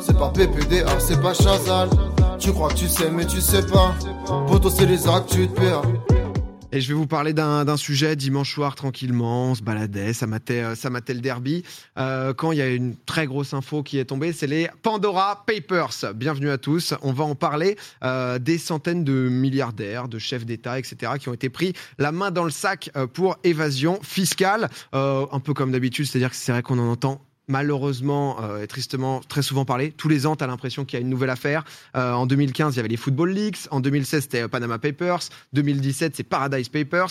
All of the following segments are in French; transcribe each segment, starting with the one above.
C'est pas PPDA, c'est pas Chazal. Tu crois que tu sais, mais tu sais pas. Poto, c'est les actes, tu te perds. Et je vais vous parler d'un sujet dimanche soir tranquillement, on se baladait, ça matait, euh, ça le derby. Euh, quand il y a une très grosse info qui est tombée, c'est les Pandora Papers. Bienvenue à tous. On va en parler euh, des centaines de milliardaires, de chefs d'État, etc., qui ont été pris la main dans le sac pour évasion fiscale. Un peu comme d'habitude, c'est-à-dire que c'est vrai qu'on en entend malheureusement euh, et tristement très souvent parlé. Tous les ans, tu as l'impression qu'il y a une nouvelle affaire. Euh, en 2015, il y avait les Football Leaks. En 2016, c'était euh, Panama Papers. 2017, c'est Paradise Papers.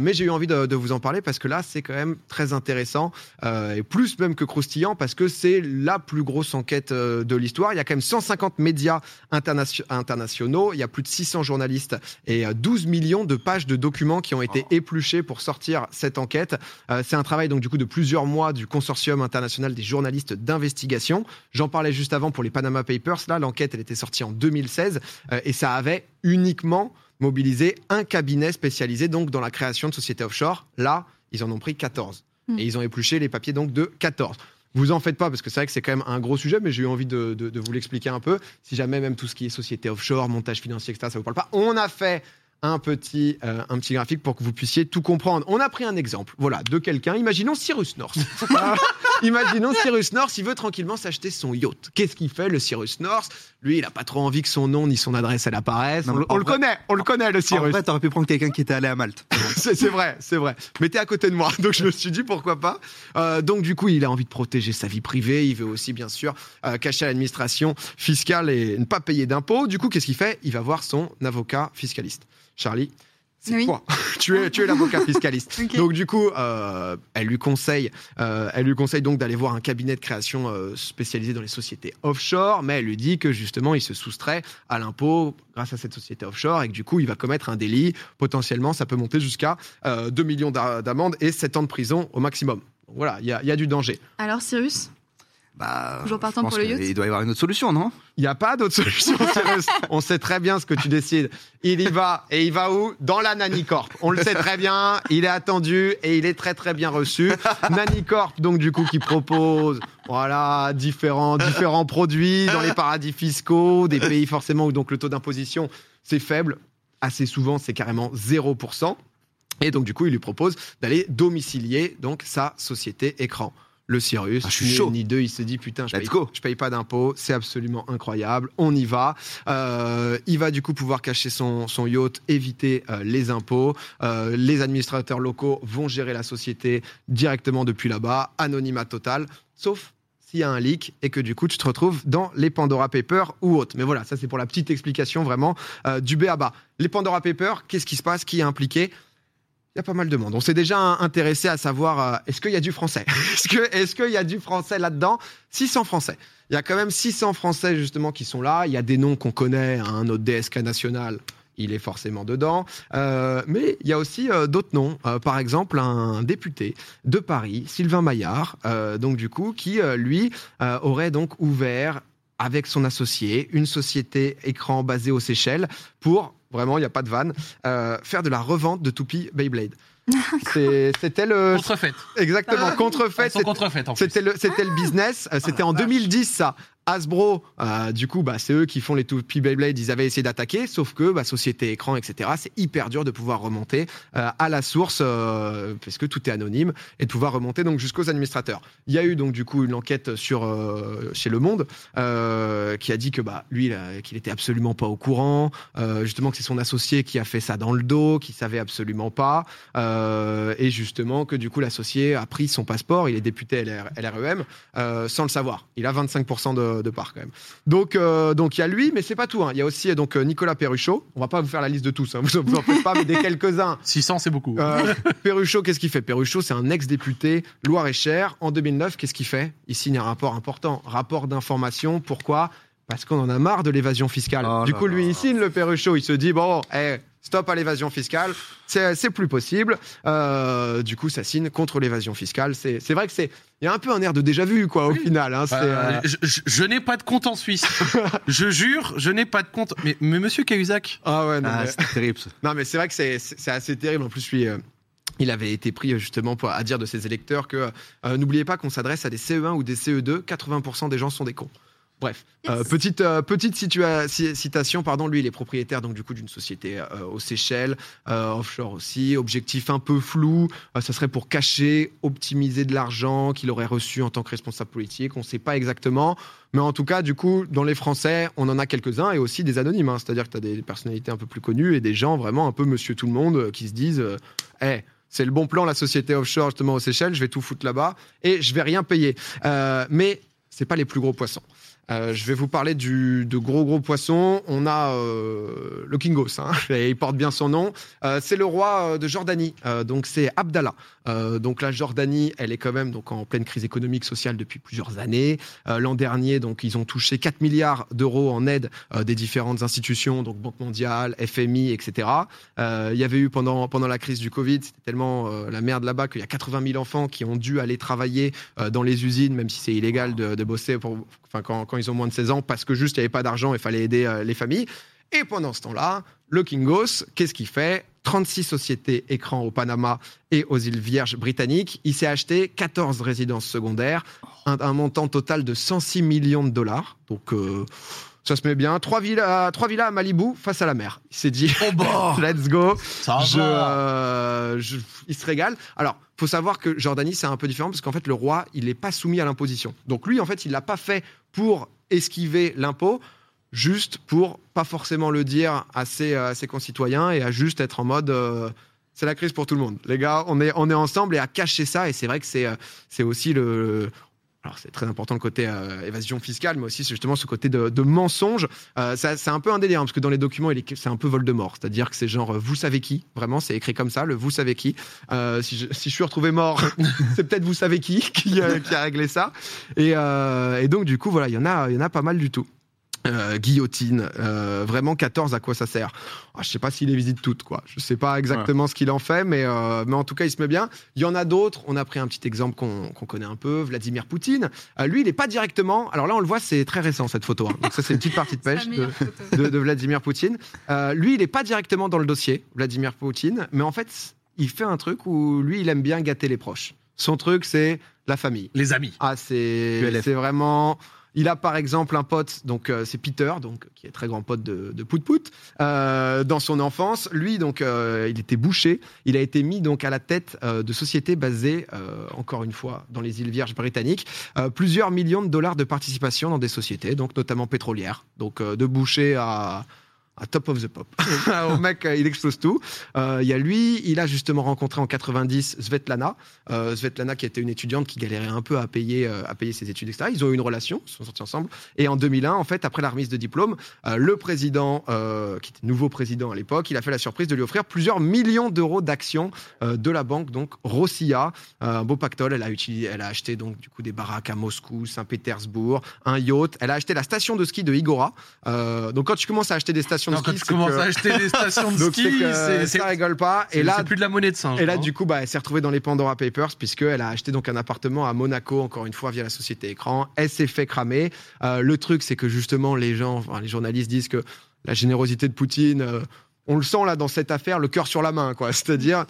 Mais j'ai eu envie de, de vous en parler parce que là, c'est quand même très intéressant et plus même que croustillant parce que c'est la plus grosse enquête de l'histoire. Il y a quand même 150 médias internation- internationaux. Il y a plus de 600 journalistes et euh, 12 millions de pages de documents qui ont été épluchés pour sortir cette enquête. C'est un travail donc du coup de plusieurs mois du consortium international des journalistes d'investigation. J'en parlais juste avant pour les Panama Papers. Là, l'enquête, elle était sortie en 2016 euh, et ça avait uniquement mobilisé un cabinet spécialisé donc dans la création de sociétés offshore. Là, ils en ont pris 14 Hmm. et ils ont épluché les papiers donc de 14. Vous en faites pas parce que c'est vrai que c'est quand même un gros sujet, mais j'ai eu envie de, de- de vous l'expliquer un peu. Si jamais même tout ce qui est société offshore, montage financier, etc., ça vous parle pas, on a fait un petit, euh, un petit graphique pour que vous puissiez tout comprendre. On a pris un exemple, voilà, de quelqu'un. Imaginons Cyrus North. Ah, Imaginons Cyrus North, il veut tranquillement s'acheter son yacht. Qu'est-ce qu'il fait, le Cyrus North? Lui, il a pas trop envie que son nom ni son adresse elle apparaissent. Non, on, le- on en le vrai- connaît, on le connaît, le En Cyrus. vrai, t'aurais pu prendre quelqu'un qui était allé à Malte. C'est vrai, c'est vrai. Mais t'es à côté de moi, donc je me suis dit pourquoi pas. Euh, donc du coup, il a envie de protéger sa vie privée. Il veut aussi, bien sûr, euh, cacher à l'administration fiscale et ne pas payer d'impôts. Du coup, qu'est-ce qu'il fait? Il va voir son avocat fiscaliste. Charlie, c'est Oui. toi. tu es, tu es l'avocat fiscaliste. Donc du coup, euh, elle lui conseille, euh, elle lui conseille donc d'aller voir un cabinet de création euh, spécialisé dans les sociétés offshore, mais elle lui dit que justement, il se soustrait à l'impôt grâce à cette société offshore et que du coup, il va commettre un délit. Potentiellement, ça peut monter jusqu'à euh, 2 millions d'a- d'amendes et 7 ans de prison au maximum. Voilà, il y, y a du danger. Alors, Cyrus? Bah, Toujours partant pour le yacht Il doit y avoir une autre solution, non? Il n'y a pas d'autre solution. On sait très bien ce que tu décides. Il y va. Et il va où? Dans la Nanicorp. On le sait très bien. Il est attendu et il est très très bien reçu. Nanicorp, donc du coup, qui propose voilà, différents, différents produits dans les paradis fiscaux, des pays forcément où donc le taux d'imposition, c'est faible. Assez souvent, c'est carrément 0%. Et donc, du coup, il lui propose d'aller domicilier donc sa société écran. Le Cyrus, Ah, je suis ni chaud. ni deux, il se dit putain, je Let's paye, go. je paye pas d'impôts, c'est absolument incroyable, on y va. Euh, il va du coup pouvoir cacher son, son yacht, éviter euh, les impôts. Euh, les administrateurs locaux vont gérer la société directement depuis là-bas, anonymat total, sauf s'il y a un leak et que du coup tu te retrouves dans les Pandora Papers ou autres. Mais voilà, ça c'est pour la petite explication vraiment euh, du B à bas. Les Pandora Papers, qu'est-ce qui se passe? Qui est impliqué? Il y a pas mal de monde. On s'est déjà intéressé à savoir euh, est-ce qu'il y a du français? Est-ce qu'il y a du français là-dedans? 600 français. Il y a quand même 600 français justement qui sont là. Il y a des noms qu'on connaît. hein, notre DSK national, il est forcément dedans. Euh, mais il y a aussi euh, d'autres noms. Par exemple, un député de Paris, Sylvain Maillard, donc du coup, qui lui aurait donc ouvert avec son associé une société écran basée aux Seychelles pour vraiment, il n'y a pas de vanne, euh, faire de la revente de toupies Beyblade. C'est- C'était le Contrefaite. exactement contrefait. Elles sont contrefaites en plus. C'était le, c'était le business. Euh, C'était en 2010, ça. Hasbro, euh, du coup, bah, c'est eux qui font les toupies Beyblade. Ils avaient essayé d'attaquer, sauf que bah, société écran, etc. C'est hyper dur de pouvoir remonter euh, à la source, euh, parce que tout est anonyme, et de pouvoir remonter donc jusqu'aux administrateurs. Il y a eu donc du coup une enquête sur chez Le Monde qui a dit que bah lui, qu'il était absolument pas au courant, justement que c'est son associé qui a fait ça dans le dos, qui savait absolument pas, et justement que du coup l'associé a pris son passeport, il est député LR, LREM, sans le savoir. Il a 25% de, de part quand même. Donc euh, donc il y a lui, mais c'est pas tout. hein. Il y a aussi donc euh, Nicolas Perruchot. On va pas vous faire la liste de tous, hein, vous, vous en faites pas, mais des quelques-uns. 600, c'est beaucoup. Euh, Perruchot, qu'est-ce qu'il fait? Perruchot, c'est un ex-député Loire-et-Cher. En 2009, qu'est-ce qu'il fait? Il signe un rapport important, rapport d'information. Pourquoi? Parce qu'on en a marre de l'évasion fiscale. Oh du coup, lui, il signe le Perruchot. Il se dit bon, eh, stop à l'évasion fiscale. C'est plus possible. Euh, du coup, ça signe contre l'évasion fiscale. C'est vrai que c'est il y a un peu un air de déjà vu, quoi, au final. hein. Euh, euh, je je- je n'ai pas de compte en Suisse. je jure, je n'ai pas de compte. Mais, mais monsieur Cahuzac, Ah ouais, non, Ah, mais- c'est terrible. Non, mais c'est vrai que c'est- assez terrible. En plus, lui, euh, Il avait été pris justement pour, à dire de ses électeurs que euh, n'oubliez pas qu'on s'adresse à des CE1 ou des CE2, 80% des gens sont des cons. Bref, euh, petite, euh, petite citation, pardon, lui il est propriétaire donc du coup d'une société euh, aux Seychelles, offshore aussi, objectif un peu flou, ça serait pour cacher, optimiser de l'argent qu'il aurait reçu en tant que responsable politique, on ne sait pas exactement, mais en tout cas du coup dans les Français on en a quelques-uns et aussi des anonymes, hein. c'est-à-dire que tu as des personnalités un peu plus connues et des gens vraiment un peu monsieur tout le monde qui se disent, euh, Eh, c'est le bon plan, la société offshore justement aux Seychelles, je vais tout foutre là-bas et je vais rien payer. Mais c'est pas les plus gros poissons. Euh, je vais vous parler du, de gros gros poissons. On a euh, le Kingos, hein, il porte bien son nom. Euh, c'est le roi euh, de Jordanie, Euh, donc c'est Abdallah. Donc la Jordanie, elle est quand même donc en pleine crise économique sociale depuis plusieurs années. L'an dernier, donc ils ont touché 4 milliards d'euros en aide des différentes institutions, donc Banque mondiale, FMI, etc. Il y avait eu pendant pendant la crise du Covid, c'était tellement la merde là-bas qu'il y a 80 000 enfants qui ont dû aller travailler dans les usines, même si c'est illégal de, de bosser pour, quand, ils ont moins de 16 ans, parce que juste il n'y avait pas d'argent et fallait aider euh, les familles. Et pendant ce temps-là, le Kingos, qu'est-ce qu'il fait? 36 sociétés écrans au Panama et aux îles Vierges britanniques. Il s'est acheté 14 résidences secondaires, un, un montant total de 106 millions de dollars. Donc, euh, ça se met bien. Trois villas, trois villas à Malibu face à la mer. Il s'est dit, Oh bah let's go. Ça Je, va euh, je- il se régale. Alors, faut savoir que Jordanie, c'est un peu différent parce qu'en fait, le roi, il n'est pas soumis à l'imposition. Donc, lui, en fait, il l'a pas fait pour esquiver l'impôt, juste pour pas forcément le dire à ses, à ses concitoyens et à juste être en mode. euh, c'est la crise pour tout le monde. Les gars, on est, on est ensemble et à cacher ça. Et c'est vrai que c'est, euh, c'est aussi le. Alors, c'est très important le côté euh, évasion fiscale, mais aussi c'est justement ce côté de, mensonge. Euh, c'est un peu un hein, parce que dans les documents, c'est un peu Voldemort. C'est-à-dire que c'est genre, euh, vous savez qui Vraiment, c'est écrit comme ça, le vous savez qui. Si, je, suis retrouvé mort, c'est peut-être vous savez qui qui, a réglé ça. Et, et donc, du coup, voilà, il y, il y en a pas mal du tout. Euh, guillotine, euh, vraiment 14, à quoi ça sert? Ah, Je sais pas s'il les visite toutes, quoi. Je sais pas exactement ce qu'il en fait, mais, euh, mais en tout cas, il se met bien. Il y en a d'autres. On a pris un petit exemple qu'on connaît un peu, Vladimir Poutine. Euh, lui, il n'est pas directement. Alors là, on le voit, c'est très récent cette photo. hein. Donc ça, c'est une petite partie de pêche. de- de, de Vladimir Poutine. Euh, lui, il n'est pas directement dans le dossier, Vladimir Poutine, mais en fait, il fait un truc où lui, il aime bien gâter les proches. Son truc, c'est la famille. Les amis. Ah, c'est vraiment. Il a par exemple un pote, donc euh, c'est Peter, donc qui est très grand pote de, de Pout Pout, euh, dans son enfance. Lui, donc, euh, il était bouché. Il a été mis donc à la tête de sociétés basées, encore une fois, dans les îles Vierges britanniques. Plusieurs millions de dollars de participation dans des sociétés, donc notamment pétrolières. Donc de boucher à à top of the pop. Au mec, euh, il explose tout. Euh, Il y a lui, il a justement rencontré en 90 Svetlana. Euh, Svetlana qui était une étudiante qui galérait un peu à payer, euh, à payer ses études, etc. Ils ont eu une relation, ils sont sortis ensemble. Et en 2001, en fait, après la remise de diplôme, le président, qui était nouveau président à l'époque, il a fait la surprise de lui offrir plusieurs millions d'euros d'actions de la banque, donc Rossia. Euh, un beau pactole. Elle a, utilisé, elle a acheté donc du coup des baraques à Moscou, Saint-Pétersbourg, un yacht. Elle a acheté la station de ski de Igora. Donc quand tu commences à acheter des stations Non, de quand tu commences que- à acheter des stations de ski, c'est ça rigole pas. Et là, plus de la monnaie de singe. et là, hein. du coup, bah, elle s'est retrouvée dans les Pandora Papers puisqu'elle a acheté donc un appartement à Monaco, encore une fois, via la société écran. Elle s'est fait cramer. Euh, le truc, c'est que justement, les gens, enfin, les journalistes disent que la générosité de Poutine, euh, on le sent là dans cette affaire, le cœur sur la main, quoi. C'est-à-dire,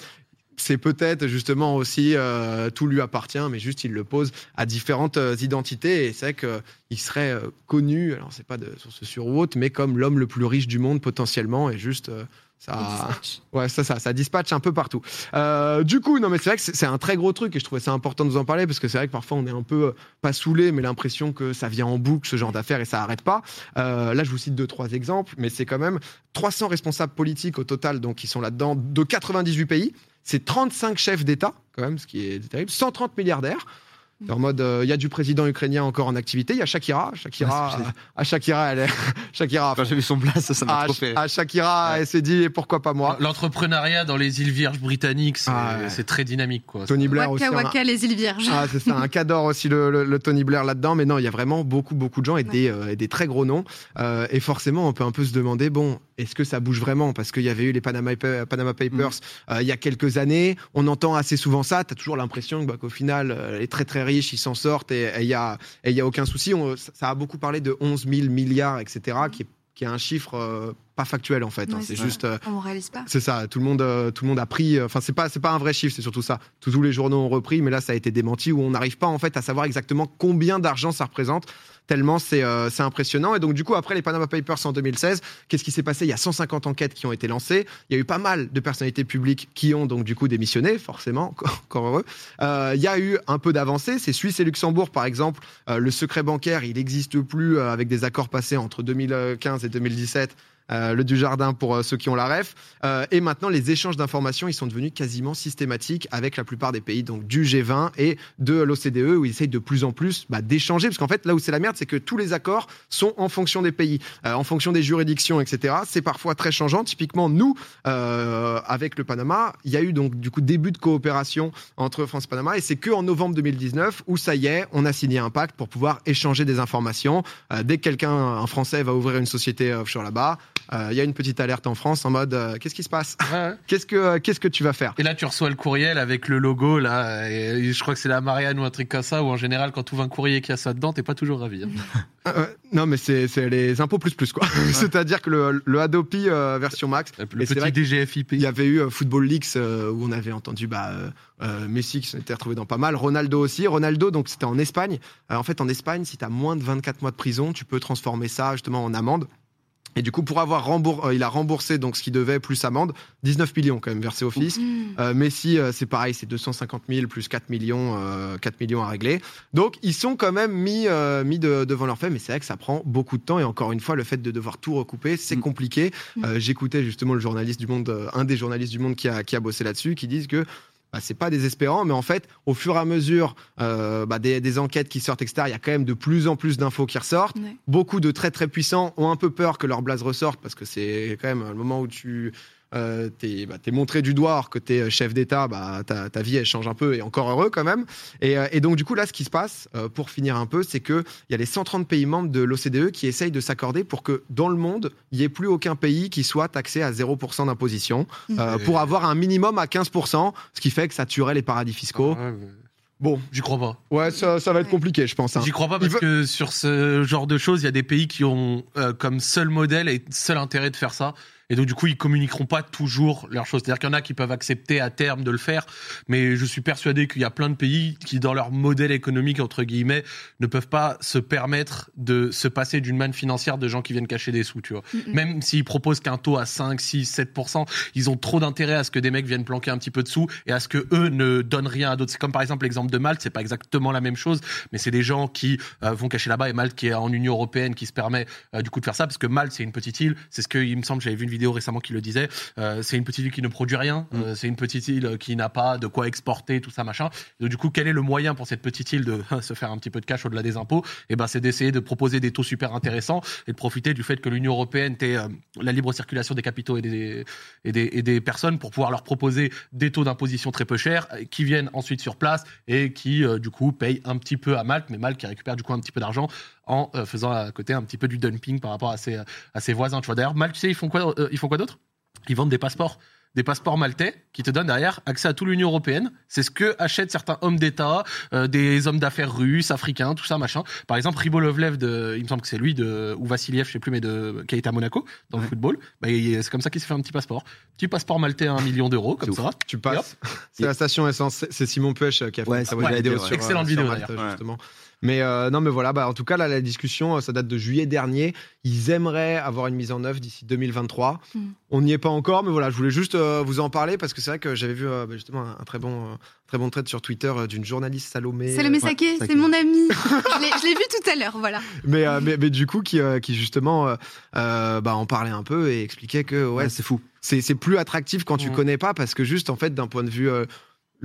c'est peut-être justement aussi euh, tout lui appartient, mais juste il le pose à différentes euh, identités. Et c'est vrai qu'il serait euh, connu, alors c'est pas de source sûre ou autre, mais comme l'homme le plus riche du monde potentiellement, et juste euh, ça. Ouais, ça, ça, ça dispatche un peu partout. Euh, du coup, non, mais c'est vrai que c'est c'est un très gros truc et je trouvais ça important de vous en parler parce que c'est vrai que parfois on est un peu euh, pas saoulé, mais l'impression que ça vient en boucle ce genre d'affaires et ça arrête pas. Euh, là, je vous cite deux trois exemples, mais c'est quand même 300 responsables politiques au total, donc qui sont là-dedans de 98 pays. C'est 35 chefs d'État, quand même, ce qui est terrible. 130 milliardaires. C'est En mode, euh, il y a du président ukrainien encore en activité. Il y a Shakira. Shakira, Ouais, euh, à Shakira, elle est, Shakira. Quand j'ai vu son place, ça m'a trop fait. à Shakira, Ouais. elle s'est dit, et pourquoi pas moi? L'entrepreneuriat dans les îles Vierges britanniques, c'est Ah ouais. c'est très dynamique. Quoi. Tony Blair aussi. Waka hein. Waka, les îles Vierges. Ah, c'est ça, un cadre aussi le, le- le Tony Blair là-dedans, mais non, il y a vraiment beaucoup, beaucoup de gens et, des, euh, et des très gros noms. Euh, et forcément, on peut un peu se demander, bon, est-ce que ça bouge vraiment? Parce qu'il y avait eu les Panama, Pa- Panama Papers euh, il y a quelques années, on entend assez souvent ça, tu as toujours l'impression bah, qu'au final, euh, est très très riche, ils s'en sortent et il n'y a, y a aucun souci. On- ça a beaucoup parlé de 11 000 milliards, etc., qui est, qui est un chiffre... euh, pas factuels en fait. hein. Ouais, c'est c'est juste. euh, On réalise pas. c'est ça, tout le monde, euh, tout le monde a pris. euh, Enfin, c'est pas, c'est pas un vrai chiffre, c'est surtout ça. Tous, tous les journaux ont repris, mais là, ça a été démenti où on n'arrive pas en fait à savoir exactement combien d'argent ça représente. Tellement c'est euh, impressionnant. Et donc, du coup, après les Panama Papers en 2016, qu'est-ce qui s'est passé? Il y a 150 enquêtes qui ont été lancées. Il y a eu pas mal de personnalités publiques qui ont donc du coup démissionné, forcément, encore, encore heureux. Euh, il y a eu un peu d'avancée. C'est Suisse et Luxembourg, par exemple. Euh, le secret bancaire, il n'existe plus euh, avec des accords passés entre 2015 et 2017. Euh, le du jardin pour euh, ceux qui ont la ref. Euh, et maintenant, les échanges d'informations, ils sont devenus quasiment systématiques avec la plupart des pays, donc du G20 et de l'OCDE, où ils essayent de plus en plus bah, d'échanger. Parce qu'en fait, là où c'est la merde, c'est que tous les accords sont en fonction des pays, euh, en fonction des juridictions, etc. C'est parfois très changeant. Typiquement, nous, euh, avec le Panama, il y a eu donc du coup début de coopération entre France et Panama, et c'est que en novembre 2019 où ça y est, on a signé un pacte pour pouvoir échanger des informations. Dès que quelqu'un, un Français, va ouvrir une société offshore là-bas, euh, il y a une petite alerte en France en mode euh, qu'est-ce qui se passe Ouais. Qu'est-ce que euh, qu'est-ce que tu vas faire Et là, tu reçois le courriel avec le logo, là, et je crois que c'est la Marianne ou un truc comme ça, où en général, quand tu ouvres un courrier qui a ça dedans, t'es pas toujours ravi. hein. Euh, ouais, Non, mais c'est c'est les impôts plus plus quoi. C'est-à-dire que le, le Adopi euh, version max. Le Et petit DGFIP. Il y avait eu Football Leaks euh, où on avait entendu bah, euh, euh, Messi qui s'était retrouvé dans pas mal, Ronaldo aussi. Ronaldo, donc c'était en Espagne. Euh, en fait, en Espagne, si tu as moins de 24 mois de prison, tu peux transformer ça justement en amende. Et du coup, pour avoir remboursé, il a remboursé donc ce qu'il devait plus amende, 19 millions quand même versé au fisc. Mmh. Euh, Messi, euh, c'est pareil, c'est 250 000 plus 4 millions, euh, 4 millions à régler. Donc, ils sont quand même mis, euh, mis de- devant leur fait, mais c'est vrai que ça prend beaucoup de temps. Et encore une fois, le fait de devoir tout recouper, c'est Mm. compliqué. Mm. Euh, J'écoutais justement le journaliste du Monde, euh, un des journalistes du Monde qui a, qui a bossé là-dessus, qui disent que bah, c'est pas désespérant, mais en fait, au fur et à mesure euh, bah, des, des enquêtes qui sortent, etc., il y a quand même de plus en plus d'infos qui ressortent. Ouais. Beaucoup de très très puissants ont un peu peur que leur blase ressorte parce que c'est quand même le moment où tu euh, t'es bah, t'es montré du doigt que t'es chef d'État, bah, ta, ta vie elle change un peu et encore heureux quand même. Et, euh, et donc du coup là, ce qui se passe, euh, pour finir un peu, c'est que il y a les 130 pays membres de l'OCDE qui essayent de s'accorder pour que dans le monde, il n'y ait plus aucun pays qui soit taxé à 0% d'imposition euh, Et- pour avoir un minimum à 15%, ce qui fait que ça tuerait les paradis fiscaux. Ouais, mais Bon, J'y crois pas. ouais, ça, ça va être compliqué, je pense. hein. J'y crois pas parce veut- que sur ce genre de choses, il y a des pays qui ont euh, comme seul modèle et seul intérêt de faire ça. Et donc, du coup, ils communiqueront pas toujours leurs choses. C'est-à-dire qu'il y en a qui peuvent accepter à terme de le faire, mais je suis persuadé qu'il y a plein de pays qui, dans leur modèle économique, entre guillemets, ne peuvent pas se permettre de se passer d'une manne financière de gens qui viennent cacher des sous, tu vois. Mm. Même s'ils proposent qu'un taux à 5, 6, 7%, ils ont trop d'intérêt à ce que des mecs viennent planquer un petit peu de sous et à ce que eux ne donnent rien à d'autres. C'est comme par exemple l'exemple de Malte, c'est pas exactement la même chose, mais c'est des gens qui euh, vont cacher là-bas et Malte qui est en Union européenne qui se permet euh, du coup de faire ça parce que Malte c'est une petite île, c'est ce que il me semble j'avais vu une vidéo récemment qui le disait, euh, c'est une petite île qui ne produit rien, euh, c'est une petite île qui n'a pas de quoi exporter tout ça machin. Donc, du coup quel est le moyen pour cette petite île de se faire un petit peu de cash au-delà des impôts? Et ben c'est d'essayer de proposer des taux super intéressants et de profiter du fait que l'Union européenne ait euh, la libre circulation des capitaux et des, et des, et des personnes pour pouvoir leur proposer des taux d'imposition très peu chers euh, qui viennent ensuite sur place et qui euh, du coup payent un petit peu à Malte, mais Malte qui récupère du coup un petit peu d'argent en faisant à côté un petit peu du dumping par rapport à ses, à ses voisins. Tu vois d'ailleurs Malte, tu sais ils font quoi euh, Ils font quoi d'autre? Ils vendent des passeports des passeports maltais qui te donnent derrière accès à toute l'Union européenne. C'est ce que achètent certains hommes d'État, euh, des hommes d'affaires russes, africains, tout ça, machin. Par exemple, Ribolovlev, de, il me semble que c'est lui, de, ou Vassiliev, je sais plus, mais de, qui a été à Monaco, dans le football. Bah, c'est comme ça qu'il s'est fait un petit passeport. Petit passeport maltais à un million d'euros, comme ça. Tu passes. C'est la station essence. C'est Simon Pêche qui a fait Ouais, bonne ouais, vidéo sur, Excellente euh, vidéo, sur Malte, d'ailleurs. justement. Mais euh, non, mais voilà. Bah, en tout cas, là, la discussion, euh, ça date de juillet dernier. Ils aimeraient avoir une mise en œuvre d'ici 2023. Mm. On n'y est pas encore, mais voilà, je voulais juste euh, vous en parler parce que c'est vrai que j'avais vu euh, bah, justement un, un très bon, euh, très bon trait sur Twitter euh, d'une journaliste Salomé. Salomé Saké, c'est mon ami. je l'ai- vu tout à l'heure, voilà. mais, euh, mais, mais du coup, qui, euh, qui justement euh, euh, bah, en parlait un peu et expliquait que ouais, Ouais, c'est fou. c'est c'est plus attractif quand tu Mhm. connais pas parce que juste en fait d'un point de vue euh,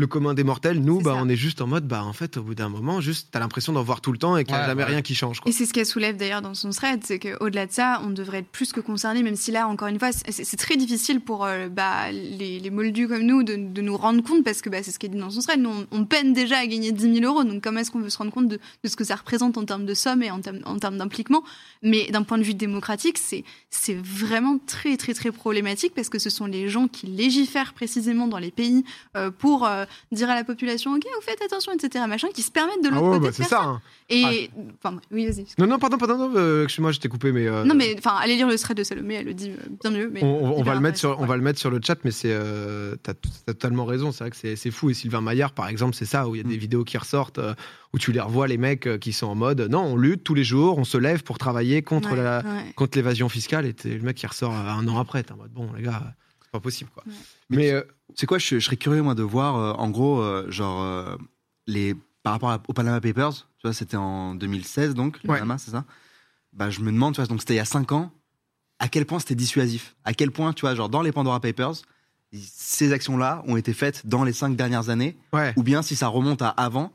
le commun des mortels nous bah ça. on est juste en mode bah en fait au bout d'un moment juste t'as l'impression d'en voir tout le temps et qu'il n'y a Ouais, jamais ouais. rien qui change quoi. Et c'est ce qu'elle soulève d'ailleurs dans son thread, c'est qu'au-delà de ça, on devrait être plus que concerné, même si là, encore une fois, c'est très difficile pour euh, bah, les, les moldus comme nous de, de nous rendre compte, parce que bah, c'est ce qu'elle dit dans son thread, nous, on, on peine déjà à gagner 10 000 euros, donc comment est-ce qu'on veut se rendre compte de, de ce que ça représente en termes de somme et en termes, en termes d'impliquement? Mais d'un point de vue démocratique, c'est c'est vraiment très très très problématique, parce que ce sont les gens qui légifèrent précisément dans les pays euh, pour euh, dire à la population, ok, vous faites attention, etc., machin, qui se permettent de Ah l'autre ouais, côté bah, de faire ça. hein. Et, enfin, oui, vas-y. Non, non, pardon, pardon, non, euh, excuse-moi, je t'ai coupé, mais. euh, Non, mais enfin, allez lire le thread de Salomé, elle le dit euh, bien mieux. Mais On, va le mettre sur, on va le mettre sur le chat, mais c'est, euh, t'as, t'as totalement raison. C'est vrai que c'est, fou. Et Sylvain Maillard, par exemple, c'est ça où il y a des Mm. vidéos qui ressortent où tu les revois les mecs qui sont en mode non, on lutte tous les jours, on se lève pour travailler contre Ouais, la, ouais. contre l'évasion fiscale. Et le mec qui ressort un an après. T'es en mode bon les gars, pas possible quoi. Ouais. Mais euh, C'est quoi, je, je serais curieux, moi, de voir, euh, en gros, euh, genre, euh, les, par rapport à- aux Panama Papers, tu vois, c'était en 2016, donc, le Ouais. Panama, c'est ça Bah, je me demande, tu vois, donc c'était il y a 5 ans, à quel point c'était dissuasif? À quel point, tu vois, genre, dans les Pandora Papers, ces actions-là ont été faites dans les 5 dernières années, ouais. ou bien si ça remonte à avant,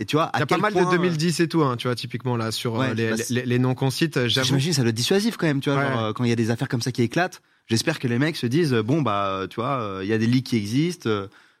et tu vois, à Il y a pas mal point, de euh, 2010 et tout, hein, tu vois, typiquement là, sur euh, Ouais, les, bah, les, les- les noms qu'on cite. euh. J'imagine ça être dissuasif quand même, tu vois, Ouais. genre, quand il y a des affaires comme ça qui éclatent. J'espère que les mecs se disent, bon, bah, tu vois, il y a des leaks qui existent,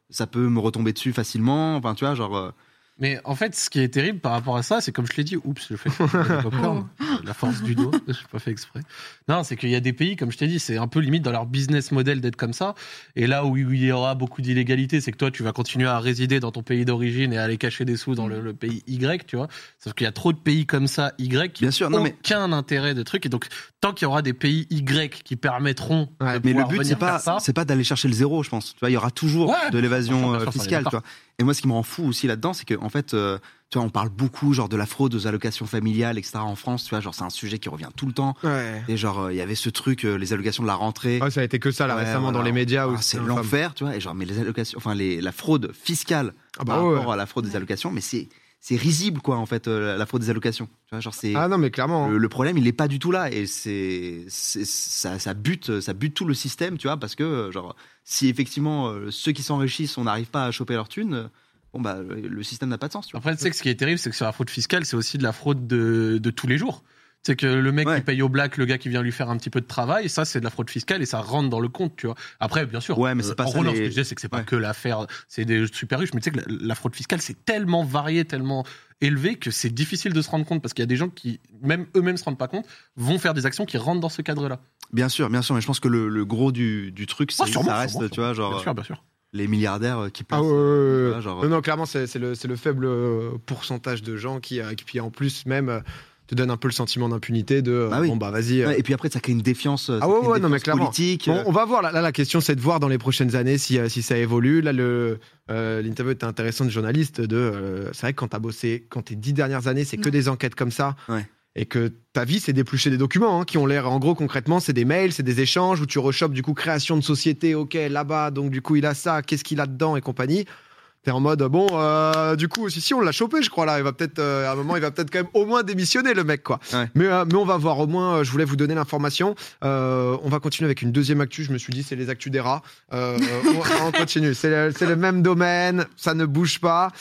ça peut me retomber dessus facilement, enfin, tu vois, genre. Euh, Mais en fait, ce qui est terrible par rapport à ça, c'est comme je l'ai dit, oups, je fais le popcorn, la force du dos, je n'ai pas fait exprès. Non, c'est qu'il y a des pays, comme je t'ai dit, c'est un peu limite dans leur business model d'être comme ça. Et là où il y aura beaucoup d'illégalité, c'est que toi, tu vas continuer à résider dans ton pays d'origine et à aller cacher des sous dans le, le pays Y, tu vois. Sauf qu'il y a trop de pays comme ça, Y, qui Bien sûr, n'ont non, mais- aucun intérêt de trucs. Et donc, tant qu'il y aura des pays Y qui permettront Ouais, de Mais le pouvoir but, venir c'est pas, faire ça, c'est pas d'aller chercher le zéro, je pense. Tu vois, il y aura toujours Ouais, de l'évasion euh, fiscale, tu vois. Et moi, ce qui me rend fou aussi là-dedans, c'est qu'en fait, euh, tu vois, on parle beaucoup, genre, de la fraude aux allocations familiales, etc. en France, tu vois, genre, c'est un sujet qui revient tout le temps. Ouais. Et genre, euh, il y avait ce truc, euh, les allocations de la rentrée. Ouais, ça a été que ça là Ouais, récemment voilà. dans les médias. Ah, c'est l'enfer, tu vois. Et genre, mais les allocations, enfin, les, la fraude fiscale Ah bah par rapport à la fraude des allocations, mais c'est, c'est risible, quoi, en fait, euh, la fraude des allocations. Tu vois, genre, c'est. Ah non, mais clairement. hein. Le, le problème, il est pas du tout là et c'est, ça, ça bute, ça bute tout le système, tu vois, parce que euh, genre si effectivement euh, ceux qui s'enrichissent, on n'arrive pas à choper leur thune, bon bah le, le système n'a pas de sens, tu vois. Après, tu sais que ce qui est terrible, c'est que sur la fraude fiscale, c'est aussi de la fraude de, de tous les jours. C'est que le mec Ouais. qui paye au black, le gars qui vient lui faire un petit peu de travail, ça, c'est de la fraude fiscale et ça rentre dans le compte, tu vois. Après, bien sûr. Ouais, mais c'est pas en ça, gros, non, les- ce que je disais, c'est que c'est pas Ouais. que l'affaire, c'est des super riches, mais tu sais que la, la fraude fiscale, c'est tellement varié, tellement élevé que c'est difficile de se rendre compte parce qu'il y a des gens qui, même eux-mêmes se rendent pas compte, vont faire des actions qui rentrent dans ce cadre-là. Bien sûr, bien sûr, mais je pense que le, le gros du, du truc, c'est sûrement, ça reste, sûrement, tu vois, genre Bien sûr, bien sûr. les milliardaires euh, qui. Ah ouais, ouais, ouais, genre, Non, non, clairement, c'est c'est le, c'est le faible euh, pourcentage de gens qui, euh, qui puis en plus même, euh, te donne un peu le sentiment d'impunité de euh, Bah oui. bon bah vas-y. euh, Ouais, et puis après, ça crée une défiance, euh, ça Ah ouais, crée une ouais, non, mais défiance clairement. politique. Bon, on va voir. Là, là, la question, c'est de voir dans les prochaines années si, si ça évolue. Là, le euh, l'interview était intéressante de journaliste. De, euh, c'est vrai que quand t'as bossé, quand tes dix dernières années, c'est que des enquêtes comme ça. Ouais. Et que ta vie, c'est d'éplucher des documents hein, qui ont l'air, en gros, concrètement, c'est des mails, c'est des échanges où tu rechopes du coup création de société. Ok, là-bas, donc du coup, il a ça. Qu'est-ce qu'il a dedans et compagnie. T'es en mode bon, euh, du coup, si si, on l'a chopé, je crois là. Il va peut-être, euh, à un moment, il va peut-être quand même au moins démissionner le mec, quoi. Ouais. Mais, euh, mais on va voir. Au moins, je voulais vous donner l'information. On va continuer avec une deuxième actu. Je me suis dit, c'est les actus des rats. On, on continue. C'est le, même domaine. Ça ne bouge pas.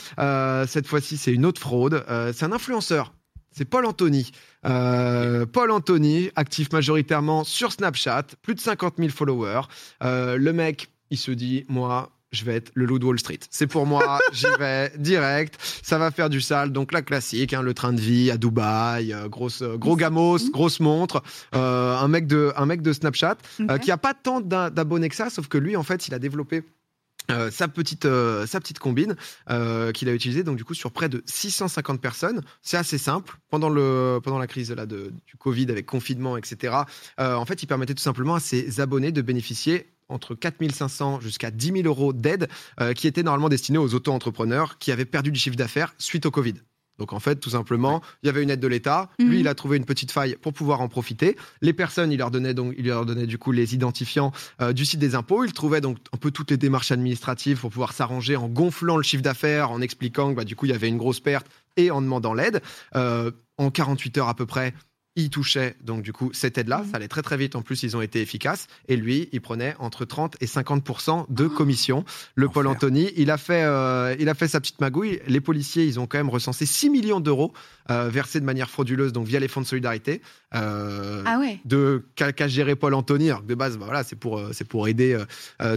Cette fois-ci, c'est une autre fraude. C'est un influenceur. C'est Paul Anthony. Euh, Paul Anthony, actif majoritairement sur Snapchat, plus de 50 000 followers. Euh, le mec, il se dit, moi, je vais être le loup de Wall Street. C'est pour moi, j'y vais direct. Ça va faire du sale. Donc la classique, hein, le train de vie à Dubaï, euh, grosse, euh, gros gamos, grosse montre, euh, un mec de, un mec de Snapchat qui a pas tant d'ab- d'abonnés que ça, sauf que lui, en fait, il a développé. euh, sa petite euh, sa petite combine euh, qu'il a utilisée donc du coup sur près de 650 personnes c'est assez simple pendant le pendant la crise là de, du Covid avec confinement etc en fait il permettait tout simplement à ses abonnés de bénéficier entre 4500 jusqu'à 10 000 euros d'aide euh, qui étaient normalement destinés aux auto-entrepreneurs qui avaient perdu du chiffre d'affaires suite au Covid. Donc en fait, tout simplement, il y avait une aide de l'État. Mhm. Lui, il a trouvé une petite faille pour pouvoir en profiter. Les personnes, il leur donnait donc, il leur donnait du coup les identifiants euh, du site des impôts. Il trouvait donc un peu toutes les démarches administratives pour pouvoir s'arranger en gonflant le chiffre d'affaires, en expliquant que bah, du coup il y avait une grosse perte et en demandant l'aide. Euh, en 48 heures à peu près, il touchait donc du coup cette aide-là. Mhm. Ça allait très très vite. En plus, ils ont été efficaces. Et lui, il prenait entre 30 et 50 de Oh. commission. Le Paul Enfer. Anthony, il a fait, euh, il a fait sa petite magouille. Les policiers, ils ont quand même recensé 6 millions d'euros euh, versés de manière frauduleuse, donc via les fonds de solidarité. Euh, Ah ouais. de qu'a qu'a géré Paul Anthony. Alors que de base, bah voilà, c'est pour euh, c'est pour aider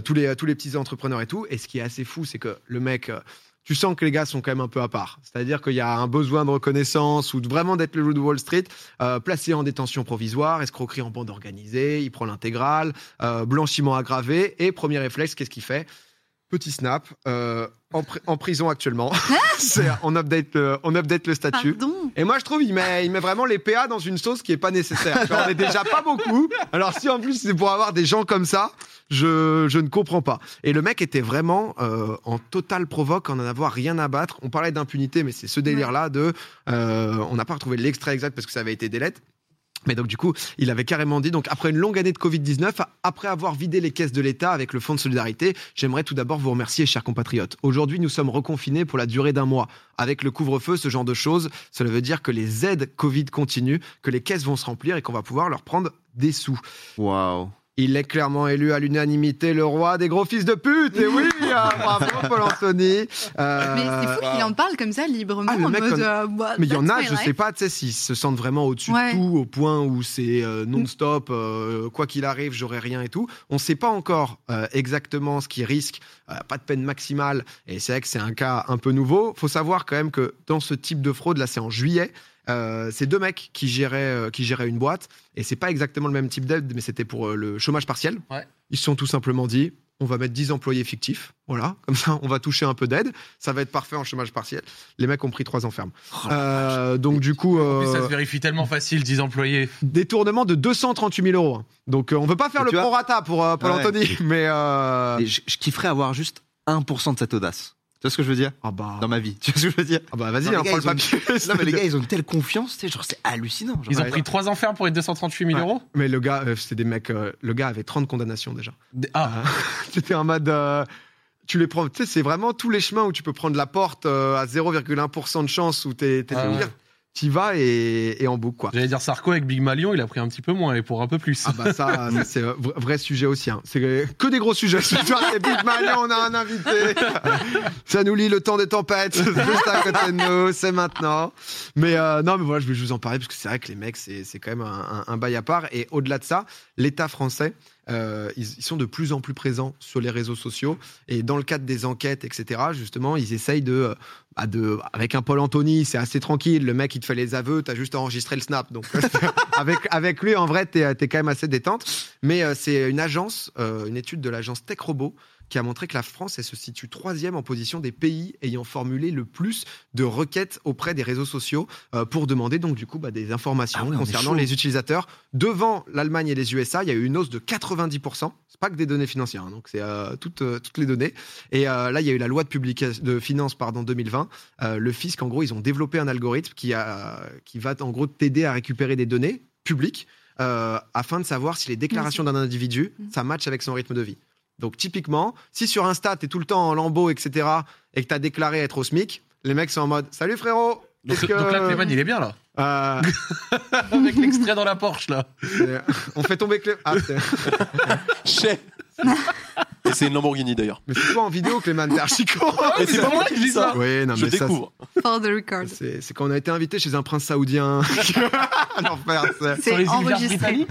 tous les tous les petits entrepreneurs et tout. Et ce qui est assez fou, c'est que le mec. Tu sens que les gars sont quand même un peu à part. C'est-à-dire qu'il y a un besoin de reconnaissance ou de vraiment d'être le loup de Wall Street, euh, placé en détention provisoire, escroquerie en bande organisée, il prend l'intégrale, euh, blanchiment aggravé, et premier réflexe, qu'est-ce qu'il fait? Petit snap, euh, en, pri- en prison actuellement. On, update le, on update le statut. Pardon. Et moi, je trouve, il met, il met vraiment les PA dans une sauce qui est pas nécessaire. Genre, on est déjà pas beaucoup. Alors, si en plus c'est pour avoir des gens comme ça, je, je ne comprends pas. Et le mec était vraiment euh, en total provoque, en en avoir rien à battre. On parlait d'impunité, mais c'est ce délire-là de. euh, on n'a pas retrouvé l'extrait exact parce que ça avait été délette. Mais donc du coup, il avait carrément dit, donc après une longue année de Covid-19, après avoir vidé les caisses de l'État avec le Fonds de solidarité, j'aimerais tout d'abord vous remercier, chers compatriotes. Aujourd'hui, nous sommes reconfinés pour la durée d'un mois. Avec le couvre-feu, ce genre de choses, cela veut dire que les aides Covid continuent, que les caisses vont se remplir et qu'on va pouvoir leur prendre des sous. Waouh. Il est clairement élu à l'unanimité le roi des gros fils de pute. Et oui, ah, bravo Paul Anthony. Euh, Mais c'est fou qu'il en parle comme ça librement. Ah, en mode, euh, bah, mais il y en a, je life. sais pas, tu sais, s'ils se sentent vraiment au-dessus Ouais. de tout, au point où c'est euh, non-stop, euh, quoi qu'il arrive, j'aurai rien et tout. On ne sait pas encore euh, exactement ce qu'ils risquent, euh, pas de peine maximale, et c'est vrai que c'est un cas un peu nouveau. faut savoir quand même que dans ce type de fraude, là c'est en juillet, euh, c'est deux mecs qui géraient, euh, qui géraient une boîte, et c'est pas exactement le même type d'aide, mais c'était pour euh, le chômage partiel. Ouais. Ils se sont tout simplement dit, on va mettre 10 employés fictifs, voilà, comme ça on va toucher un peu d'aide, ça va être parfait en chômage partiel. Les mecs ont pris trois enfermes. Euh, donc du coup, ça se vérifie tellement facile, 10 employés. détournement de 238 000 euros. Donc euh, on veut pas faire Et le prorata pour euh, Paul Ouais. Anthony, mais euh... Je, je kifferais avoir juste 1% de cette audace. Tu vois ce que je veux dire ah bah, Dans ma vie. Tu vois ce que je veux dire ah bah vas-y, hein, gars, prends le ils ont- papier. Non, mais les gars, ils ont une telle confiance, genre, c'est hallucinant. genre. Ils ont Ouais. pris 3 enfermes pour les 238 000 Ouais. euros Mais le gars, euh, c'était des mecs. euh, le gars avait 30 condamnations déjà. Des- Ah, Euh, C'était en mode. euh, tu les prends. Tu sais, c'est vraiment tous les chemins où tu peux prendre la porte euh, à 0,1% de chance où t'es t'es Ah. T'y vas et, et en boucle quoi. j'allais dire Sarko avec Big Malion, il a pris un petit peu moins et pour un peu plus. Ah bah ça, ça, c'est un vrai, sujet aussi. Hein. C'est que des gros sujets. Ce soir, c'est Big Malion, on a un invité. Ça nous lit le temps des tempêtes. C'est juste à côté de nous, c'est maintenant. Mais euh, non, mais voilà, je vais vous en parler parce que c'est vrai que les mecs, c'est c'est quand même un, un, un bail à part. Et au-delà de ça, l'État français, euh, ils, sont de plus en plus présents sur les réseaux sociaux. Et dans le cadre des enquêtes, etc., justement, ils essayent de... euh, bah, de avec un Paul Anthony, c'est assez tranquille. Le mec, il te fait les aveux, t'as juste enregistré le snap. Donc, avec, lui, en vrai, t'es es quand même assez détente. Mais euh, c'est une agence, euh, une étude de l'agence Tech Robot qui a montré que la France, elle se situe troisième en position des pays ayant formulé le plus de requêtes auprès des réseaux sociaux euh, pour demander donc du coup bah, des informations Ah concernant les utilisateurs. Devant l'Allemagne et les USA, il y a eu une hausse de 90%. C'est pas que des données financières, hein, donc c'est euh, toutes, euh, toutes les données. Et euh, là, il y a eu la loi de, publication, de finances pardon, 2020. Euh, le fisc, en gros, ils ont développé un algorithme qui, a, qui va en gros t'aider à récupérer des données publiques euh, afin de savoir si les déclarations d'un individu, Mhm. ça match avec son rythme de vie. Donc typiquement, si sur Insta, tu es tout le temps en lambeau, etc., et que tu as déclaré être au SMIC, les mecs sont en mode Salut frérot donc, que- donc là, Clément, il est bien là. Euh, Avec l'extrait dans la Porsche là. c'est- on fait tomber Clé... Ah, c'est-. Et c'est une Lamborghini d'ailleurs. mais c'est quoi en vidéo, Clément T'es archi c'est pas moi qui dis ça. Oui, non, Je mais ça, découvre. For the record. c'est c'est quand on a été invité chez un prince saoudien. L'enfer, c'est... Sur les C'est îles enregistré.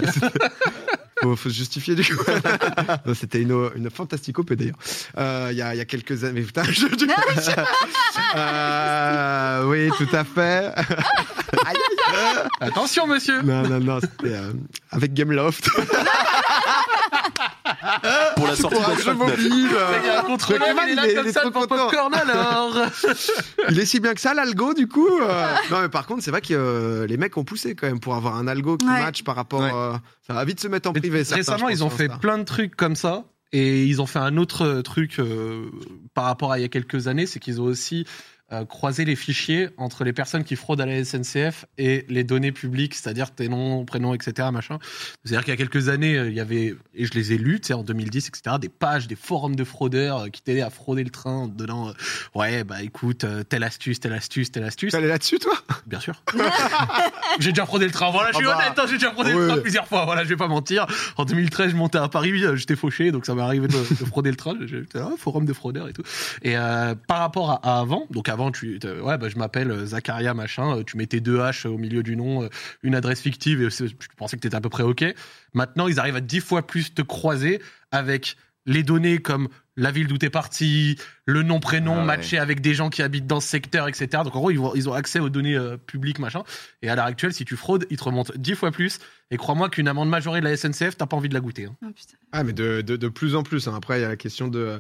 Faut, faut se justifier du coup. C'était une, une fantasticopée d'ailleurs. Euh, Il y, a, il y a quelques années. Mais putain, je- Euh, oui, tout à fait. Attention, monsieur. Non, non, non, c'était euh, avec Gameloft. Pour la sortie Pour un jeu d'Asphalt 9. mobile. Il est il là est- comme il est ça trop pour content. popcorn alors. Il est si bien que ça, l'algo, du coup. euh. Non, mais par contre, c'est vrai que euh, les mecs ont poussé quand même pour avoir un algo qui Ouais. match par rapport. Ouais. euh, ça va vite se mettre en privé. certains, Récemment, ils ont fait Insta. plein de trucs comme ça. Et ils ont fait un autre truc euh, par rapport à il y a quelques années, c'est qu'ils ont aussi euh, croisé les fichiers entre les personnes qui fraudent à la SNCF et les données publiques, c'est-à-dire tes noms, prénoms, etc. Machin. C'est-à-dire qu'il y a quelques années, euh, il y avait, et je les ai lus, tu sais, en 2010, etc., des pages, des forums de fraudeurs euh, qui t'aidaient à frauder le train en te donnant, euh, ouais, bah écoute, euh, telle astuce, telle astuce, telle astuce. Allé là-dessus, toi? Bien sûr. j'ai déjà fraudé le train. Voilà, je suis Ah bah. honnête, hein, j'ai déjà fraudé le train plusieurs fois. Voilà, je vais pas mentir. En 2013, je montais à Paris, j'étais fauché, donc ça m'est arrivé de, de frauder le train. J'étais là, forum de fraudeurs et tout. Et par rapport à, à avant, donc avant, tu, ouais, bah, je m'appelle euh, Zacharia machin. euh, Tu mettais deux H au milieu du nom, euh, une adresse fictive, et je pensais que t'étais à peu près ok. Maintenant, ils arrivent à dix fois plus te croiser avec les données comme la ville d'où t'es parti, le nom, prénom, Ah ouais. matché avec des gens qui habitent dans ce secteur, etc. Donc en gros, ils, vont- ils ont accès aux données euh, publiques, machin. Et à l'heure actuelle, si tu fraudes, ils te remontent dix fois plus. Et crois-moi qu'une amende majorée de la SNCF, t'as pas envie de la goûter. hein. Oh, putain. Ah, mais de, de, de plus en plus. hein. Après, il y a la question de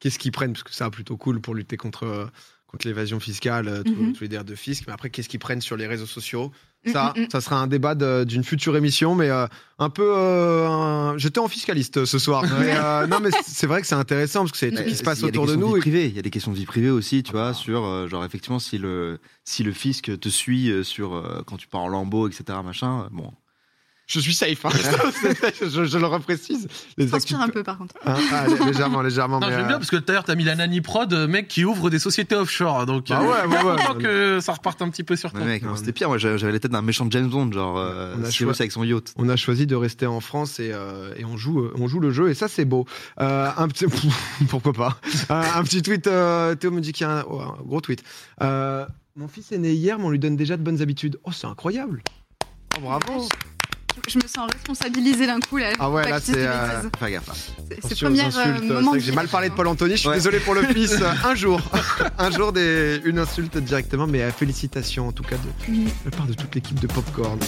qu'est-ce qu'ils prennent? Parce que ça, plutôt cool pour lutter contre, euh, contre l'évasion fiscale, euh, tous Mhm. tous les délires de fisc. Mais après, qu'est-ce qu'ils prennent sur les réseaux sociaux? Mm, Ça, mm, mm. ça sera un débat d'une future émission, mais euh, un peu. euh, un- J'étais en fiscaliste ce soir. Mais, euh, non, mais c'est vrai que c'est intéressant parce que c'est des trucs qui se des autour de nous. et-. Il y a des questions de vie privée aussi, tu Ah. vois, sur euh, genre effectivement si le si le fisc te suit sur euh, quand tu pars en lambeau, etc. Machin. Bon, Je suis safe. hein. je, je le reprécise. Les Transpire actus- un peu par contre. Hein, ah, lé- légèrement, légèrement. Non, mais, j'aime euh, bien parce que tout à l'heure, t'as mis la Nani Prod, euh, mec qui ouvre des sociétés offshore. Donc, Bah euh, ouais, ouais, ouais. que ça reparte un petit peu sur mec, moi, c'était pire. Moi, j'avais la tête d'un méchant James Bond, genre euh, On a Cyrus choi- avec son yacht. On a choisi de rester en France et, euh, et on, joue, euh, on joue le jeu et ça c'est beau. Euh, un petit, pourquoi pas Euh, Un petit tweet, euh, Théo me dit qu'il y a un, oh, un gros tweet. Euh, mon fils est né hier, mais on lui donne déjà de bonnes habitudes. Oh, c'est incroyable. Oh, bravo. Je me sens responsabilisée d'un coup là. Ah ouais, là, c'est, euh. Fais gaffe. C'est- première euh, moment j'ai mal parlé de. Paul Anthony. Je suis Ouais. désolé pour le fils. Un jour, un jour des, une insulte directement, mais euh, félicitations en tout cas de, de la part de toute l'équipe de Popcorn.